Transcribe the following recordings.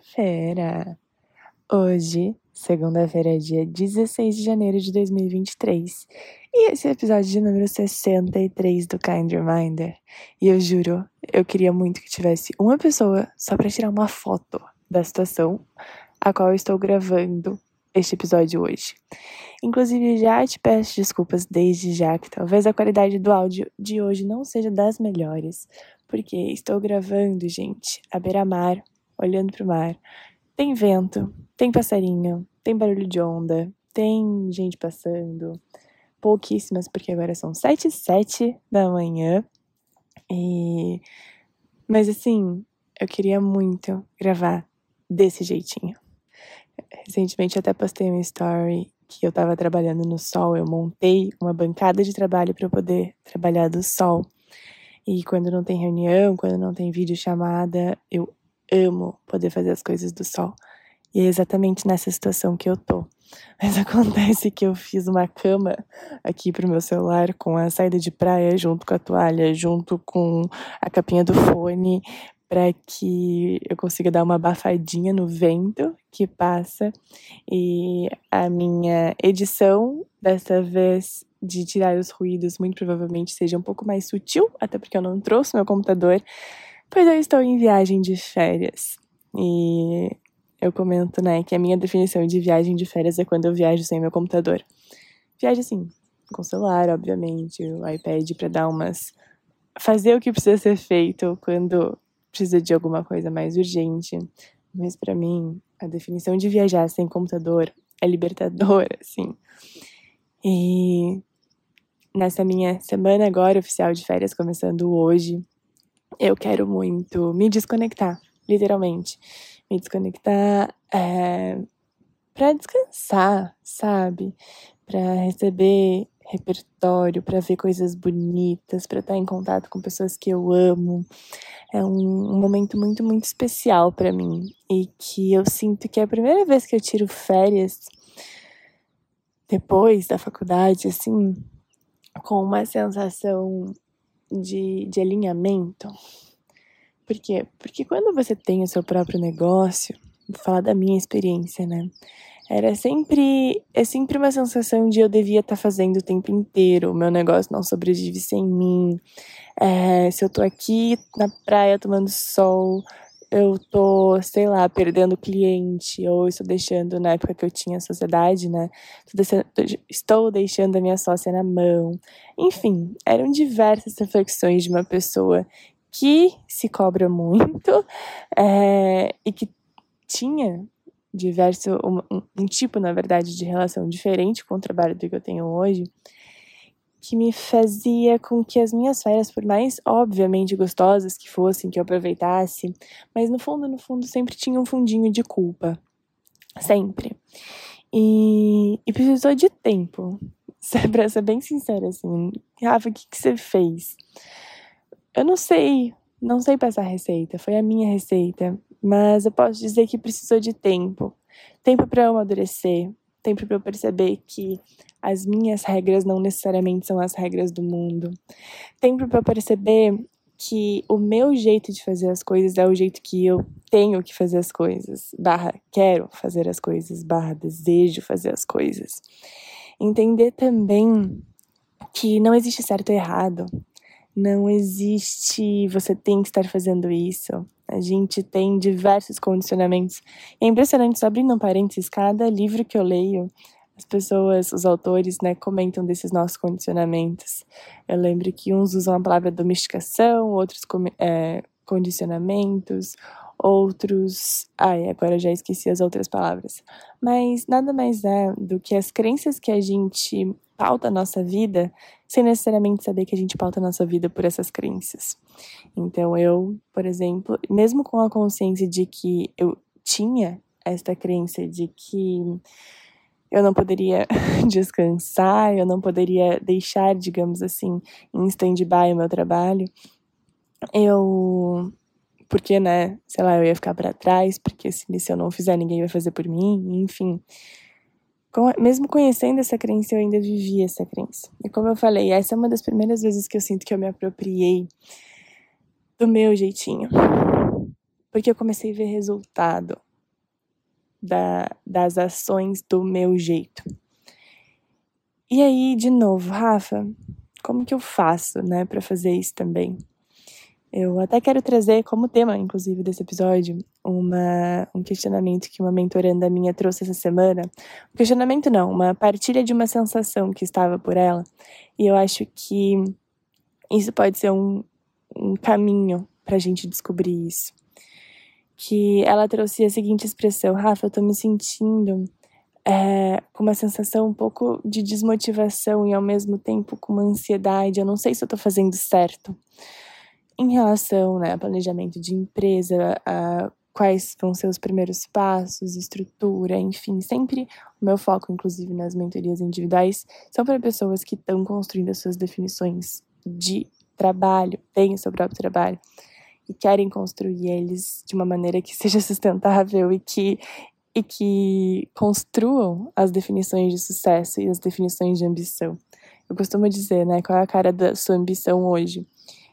Segunda-feira. Hoje, segunda-feira, dia 16 de janeiro de 2023. E esse é o episódio de número 63 do Kind Reminder. E eu juro, eu queria muito que tivesse uma pessoa só para tirar uma foto da situação a qual eu estou gravando este episódio hoje. Inclusive, já te peço desculpas desde já que talvez a qualidade do áudio de hoje não seja das melhores, porque estou gravando, gente, à beira-mar, olhando para o mar. Tem vento, tem passarinho, tem barulho de onda, tem gente passando. Pouquíssimas, porque agora são sete e sete da manhã. E... Mas assim, eu queria muito gravar desse jeitinho. Recentemente até postei uma story que eu estava trabalhando no sol, eu montei uma bancada de trabalho para poder trabalhar do sol. E quando não tem reunião, quando não tem vídeo chamada, eu amo poder fazer as coisas do sol. E é exatamente nessa situação que eu tô. Mas acontece que eu fiz uma cama aqui pro meu celular com a saída de praia junto com a toalha, junto com a capinha do fone, para que eu consiga dar uma abafadinha no vento que passa. E a minha edição dessa vez de tirar os ruídos muito provavelmente seja um pouco mais sutil, até porque eu não trouxe meu computador, pois eu estou em viagem de férias. E eu comento, né, que a minha definição de viagem de férias é quando eu viajo sem meu computador. Viagem assim, com celular, obviamente, o iPad para dar umas fazer o que precisa ser feito quando precisa de alguma coisa mais urgente. Mas para mim, a definição de viajar sem computador é libertadora, assim. E nessa minha semana agora oficial de férias, começando hoje, eu quero muito me desconectar, literalmente. Me desconectar é, para descansar, sabe? Para receber repertório, para ver coisas bonitas, para estar em contato com pessoas que eu amo. É um, um momento muito, muito especial para mim e que eu sinto que é a primeira vez que eu tiro férias depois da faculdade, assim, com uma sensação de, de alinhamento. Por quê? Porque quando você tem o seu próprio negócio, vou falar da minha experiência, né? Era sempre, é sempre uma sensação de eu devia estar tá fazendo o tempo inteiro, o meu negócio não sobrevive sem mim. É, se eu tô aqui na praia tomando sol, eu tô, sei lá, perdendo cliente, ou estou deixando, na época que eu tinha sociedade, né? Estou deixando a minha sócia na mão. Enfim, eram diversas reflexões de uma pessoa que se cobra muito é, e que tinha diverso, um, um tipo, na verdade, de relação diferente com o trabalho do que eu tenho hoje que me fazia com que as minhas férias, por mais obviamente gostosas que fossem, que eu aproveitasse, mas no fundo, no fundo, sempre tinha um fundinho de culpa. Sempre. E, e precisou de tempo. Pra ser bem sincera, assim. Rafa, o que, que você fez? Eu não sei. Não sei passar receita. Foi a minha receita. Mas eu posso dizer que precisou de tempo. Tempo para eu amadurecer. Tempo para eu perceber que as minhas regras não necessariamente são as regras do mundo. Tempo para perceber que o meu jeito de fazer as coisas é o jeito que eu tenho que fazer as coisas, barra quero fazer as coisas, barra desejo fazer as coisas. Entender também que não existe certo ou errado, não existe você tem que estar fazendo isso. A gente tem diversos condicionamentos. É impressionante, só abrindo um parênteses, cada livro que eu leio, as pessoas, os autores, né, comentam desses nossos condicionamentos. Eu lembro que uns usam a palavra domesticação, outros é, condicionamentos, outros. Ai, agora já esqueci as outras palavras. Mas nada mais é do que as crenças que a gente pauta a nossa vida sem necessariamente saber que a gente pauta a nossa vida por essas crenças. Então eu, por exemplo, mesmo com a consciência de que eu tinha esta crença de que eu não poderia descansar, eu não poderia deixar, digamos assim, em stand-by o meu trabalho. Eu. Porque, né, sei lá, eu ia ficar para trás, porque se, se eu não fizer, ninguém vai fazer por mim, enfim. Com, mesmo conhecendo essa crença, eu ainda vivia essa crença. E como eu falei, essa é uma das primeiras vezes que eu sinto que eu me apropriei do meu jeitinho. porque eu comecei a ver resultado da, das ações do meu jeito. E aí, de novo, Rafa, como que eu faço, né, para fazer isso também? Eu até quero trazer como tema, inclusive, desse episódio, uma, um questionamento que uma mentoranda minha trouxe essa semana. Um questionamento não, uma partilha de uma sensação que estava por ela. E eu acho que isso pode ser um, um caminho para a gente descobrir isso. Que ela trouxe a seguinte expressão: Rafa, eu tô me sentindo é, com uma sensação um pouco de desmotivação e ao mesmo tempo com uma ansiedade. Eu não sei se eu tô fazendo certo em relação né, ao planejamento de empresa, a quais vão ser os primeiros passos, estrutura, enfim, sempre o meu foco, inclusive nas mentorias individuais, são para pessoas que estão construindo as suas definições de trabalho, têm o seu próprio trabalho e querem construir eles de uma maneira que seja sustentável e que e que construam as definições de sucesso e as definições de ambição. Eu costumo dizer, né, qual é a cara da sua ambição hoje?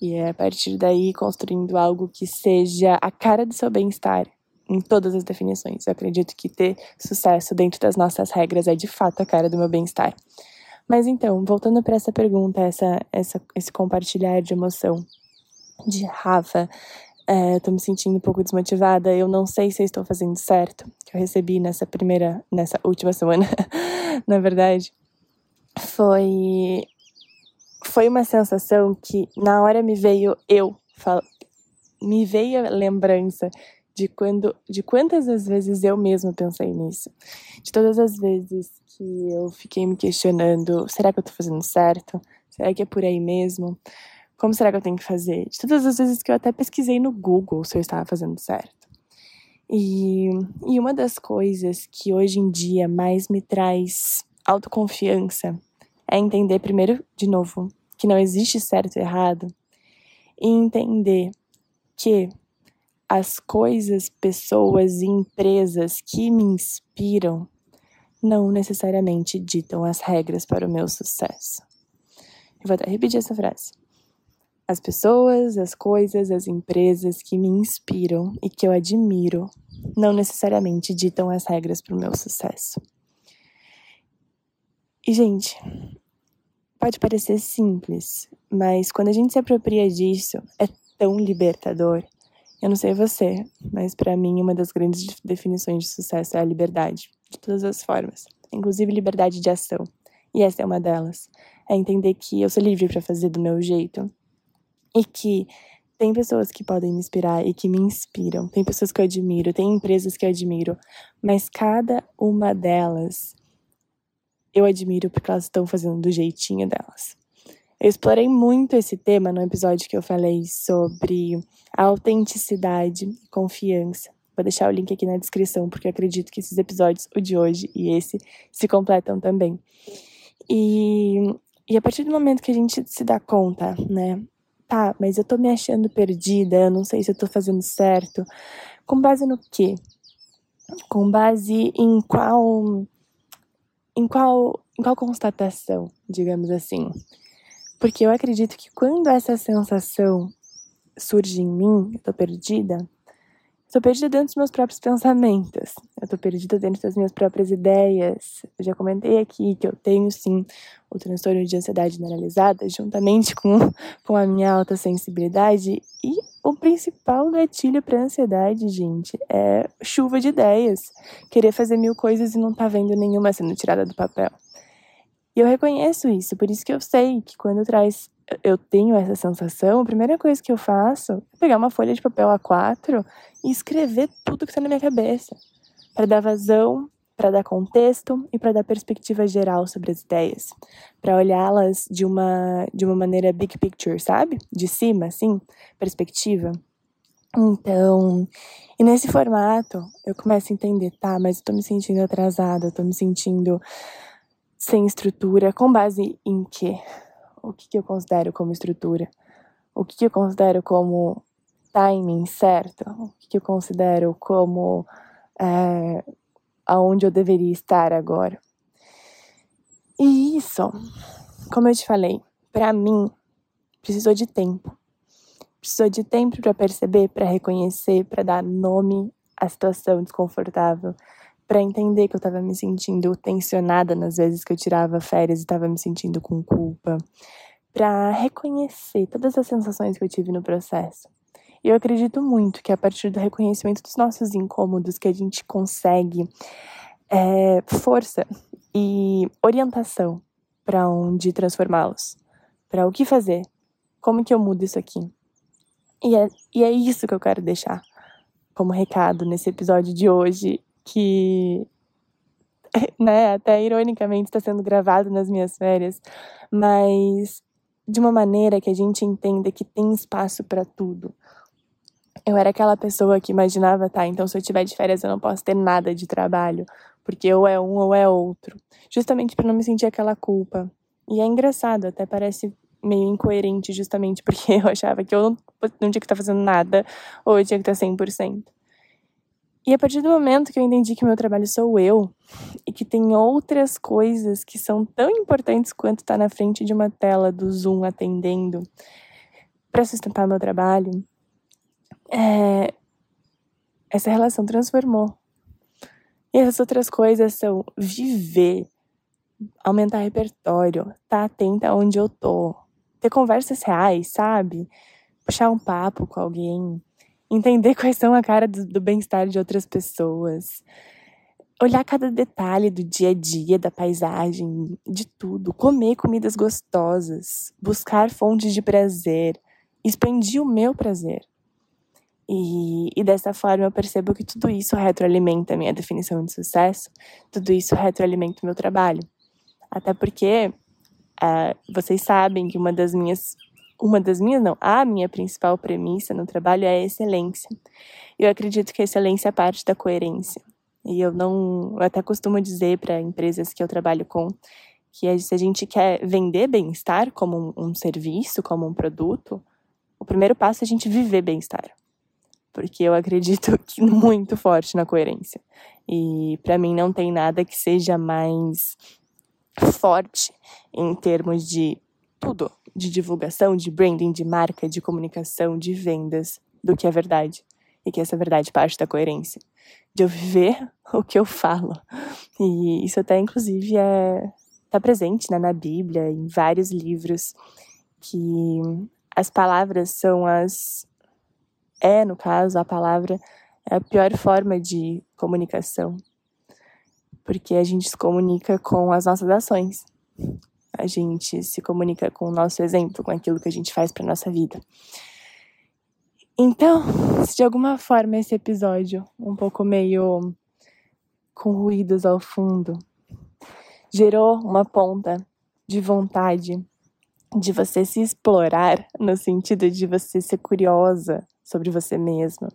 E é a partir daí construindo algo que seja a cara do seu bem-estar em todas as definições. Eu acredito que ter sucesso dentro das nossas regras é de fato a cara do meu bem-estar. Mas então, voltando para essa pergunta, essa, essa, esse compartilhar de emoção de Rafa, é, tô me sentindo um pouco desmotivada, eu não sei se estou fazendo certo, que eu recebi nessa primeira, nessa última semana, na verdade, foi foi uma sensação que na hora me veio eu, me veio a lembrança de quando, de quantas as vezes eu mesma pensei nisso, de todas as vezes que eu fiquei me questionando, será que eu tô fazendo certo? Será que é por aí mesmo? Como será que eu tenho que fazer? De todas as vezes que eu até pesquisei no Google se eu estava fazendo certo. E, e uma das coisas que hoje em dia mais me traz autoconfiança é entender, primeiro, de novo, que não existe certo e errado, e entender que as coisas, pessoas e empresas que me inspiram não necessariamente ditam as regras para o meu sucesso. Eu vou até repetir essa frase. As pessoas, as coisas, as empresas que me inspiram e que eu admiro não necessariamente ditam as regras para o meu sucesso. E, gente, pode parecer simples, mas quando a gente se apropria disso, é tão libertador. Eu não sei você, mas para mim uma das grandes definições de sucesso é a liberdade, de todas as formas, inclusive liberdade de ação. E essa é uma delas. É entender que eu sou livre para fazer do meu jeito e que tem pessoas que podem me inspirar e que me inspiram, tem pessoas que eu admiro, tem empresas que eu admiro, mas cada uma delas eu admiro porque elas estão fazendo do jeitinho delas. Eu explorei muito esse tema no episódio que eu falei sobre autenticidade e confiança. Vou deixar o link aqui na descrição, porque acredito que esses episódios, o de hoje e esse, se completam também. E, e a partir do momento que a gente se dá conta, né, tá, mas eu tô me achando perdida, eu não sei se eu tô fazendo certo. Com base no quê? Com base em qual em qual em qual constatação, digamos assim? Porque eu acredito que quando essa sensação surge em mim, eu tô perdida, Estou perdida dentro dos meus próprios pensamentos. Eu estou perdida dentro das minhas próprias ideias. Eu já comentei aqui que eu tenho sim o transtorno de ansiedade generalizada, juntamente com, com a minha alta sensibilidade. E o principal gatilho para ansiedade, gente, é chuva de ideias. Querer fazer mil coisas e não tá vendo nenhuma sendo tirada do papel. E eu reconheço isso, por isso que eu sei que quando traz eu tenho essa sensação, a primeira coisa que eu faço é pegar uma folha de papel A4 e escrever tudo que está na minha cabeça, para dar vazão, para dar contexto e para dar perspectiva geral sobre as ideias, para olhá-las de uma de uma maneira big picture, sabe? De cima, assim, perspectiva. Então, e nesse formato, eu começo a entender, tá, mas eu tô me sentindo atrasada, eu tô me sentindo sem estrutura, com base em quê? O que, que eu considero como estrutura, o que, que eu considero como timing certo, o que, que eu considero como é, aonde eu deveria estar agora. E isso, como eu te falei, para mim precisou de tempo. precisou de tempo para perceber, para reconhecer, para dar nome à situação desconfortável, para entender que eu estava me sentindo tensionada nas vezes que eu tirava férias e estava me sentindo com culpa, para reconhecer todas as sensações que eu tive no processo. E eu acredito muito que a partir do reconhecimento dos nossos incômodos que a gente consegue é, força e orientação para onde transformá-los, para o que fazer, como que eu mudo isso aqui. E é, e é isso que eu quero deixar como recado nesse episódio de hoje, que né, até ironicamente está sendo gravado nas minhas férias, mas de uma maneira que a gente entenda que tem espaço para tudo. Eu era aquela pessoa que imaginava, tá, então se eu tiver de férias eu não posso ter nada de trabalho, porque ou é um ou é outro, justamente para não me sentir aquela culpa. E é engraçado, até parece meio incoerente, justamente porque eu achava que eu não, não tinha que estar fazendo nada, ou eu tinha que estar 100%. E a partir do momento que eu entendi que meu trabalho sou eu, e que tem outras coisas que são tão importantes quanto estar na frente de uma tela do Zoom atendendo para sustentar meu trabalho, é, essa relação transformou. E essas outras coisas são viver, aumentar repertório, estar tá atenta onde eu tô, ter conversas reais, sabe? Puxar um papo com alguém, entender quais são a cara do, do bem-estar de outras pessoas, olhar cada detalhe do dia a dia, da paisagem, de tudo, comer comidas gostosas, buscar fontes de prazer, expandir o meu prazer. E, e, dessa forma eu percebo que tudo isso retroalimenta a minha definição de sucesso, tudo isso retroalimenta o meu trabalho. Até porque uh, vocês sabem que uma das minhas, uma das minhas não, a minha principal premissa no trabalho é a excelência. Eu acredito que a excelência é parte da coerência. E eu não, eu até costumo dizer para empresas que eu trabalho com que se a gente quer vender bem-estar como um, um serviço, como um produto, o primeiro passo é a gente viver bem-estar porque eu acredito muito forte na coerência. E para mim não tem nada que seja mais forte em termos de tudo, de divulgação, de branding, de marca, de comunicação, de vendas, do que a verdade. E que essa verdade parte da coerência, de eu viver o que eu falo. E isso até inclusive é tá presente né, na Bíblia, em vários livros, que as palavras são as é, no caso, a palavra é a pior forma de comunicação, porque a gente se comunica com as nossas ações. A gente se comunica com o nosso exemplo, com aquilo que a gente faz para nossa vida. Então, se de alguma forma esse episódio, um pouco meio com ruídos ao fundo, gerou uma ponta de vontade de você se explorar, no sentido de você ser curiosa sobre você mesma,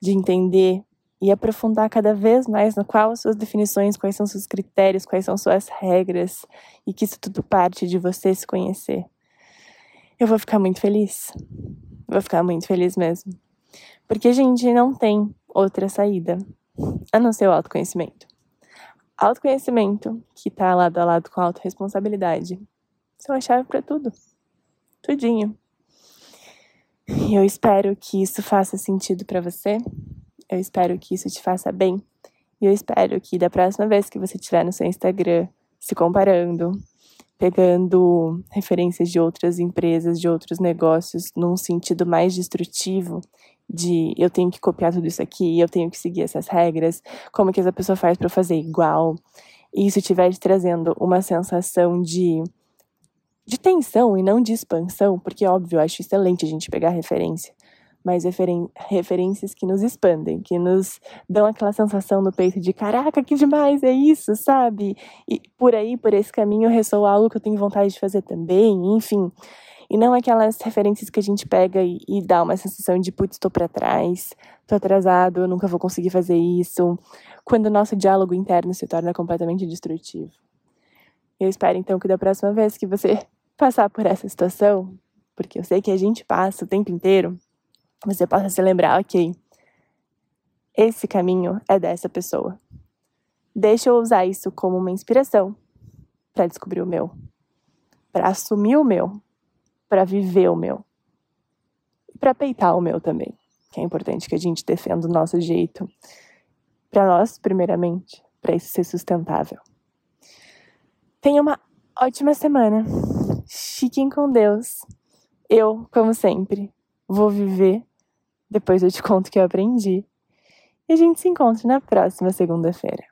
de entender e aprofundar cada vez mais no qual as suas definições, quais são seus critérios, quais são suas regras e que isso tudo parte de você se conhecer. Eu vou ficar muito feliz. Vou ficar muito feliz mesmo. Porque a gente não tem outra saída a não ser o autoconhecimento. Autoconhecimento, que tá lado a lado com a autorresponsabilidade, são a chave para tudo. Tudinho. E eu espero que isso faça sentido para você. Eu espero que isso te faça bem. E eu espero que da próxima vez que você estiver no seu Instagram se comparando, pegando referências de outras empresas, de outros negócios, num sentido mais destrutivo, de eu tenho que copiar tudo isso aqui, eu tenho que seguir essas regras, como que essa pessoa faz para fazer igual. E isso estiver te trazendo uma sensação de de tensão e não de expansão, porque, óbvio, eu acho excelente a gente pegar referência, mas referen referências que nos expandem, que nos dão aquela sensação no peito de caraca, que demais é isso, sabe? E por aí, por esse caminho, ressoa algo que eu tenho vontade de fazer também, enfim. E não aquelas referências que a gente pega e, e dá uma sensação de putz, estou para trás, estou atrasado, eu nunca vou conseguir fazer isso, quando o nosso diálogo interno se torna completamente destrutivo. Eu espero então que da próxima vez que você passar por essa situação, porque eu sei que a gente passa o tempo inteiro, você possa se lembrar, ok, esse caminho é dessa pessoa. Deixa eu usar isso como uma inspiração para descobrir o meu, para assumir o meu, para viver o meu. e para peitar o meu também, que é importante que a gente defenda o nosso jeito, para nós, primeiramente, para isso ser sustentável. Tenha uma ótima semana. Fiquem com Deus. Eu, como sempre, vou viver. Depois eu te conto o que eu aprendi. E a gente se encontra na próxima segunda-feira.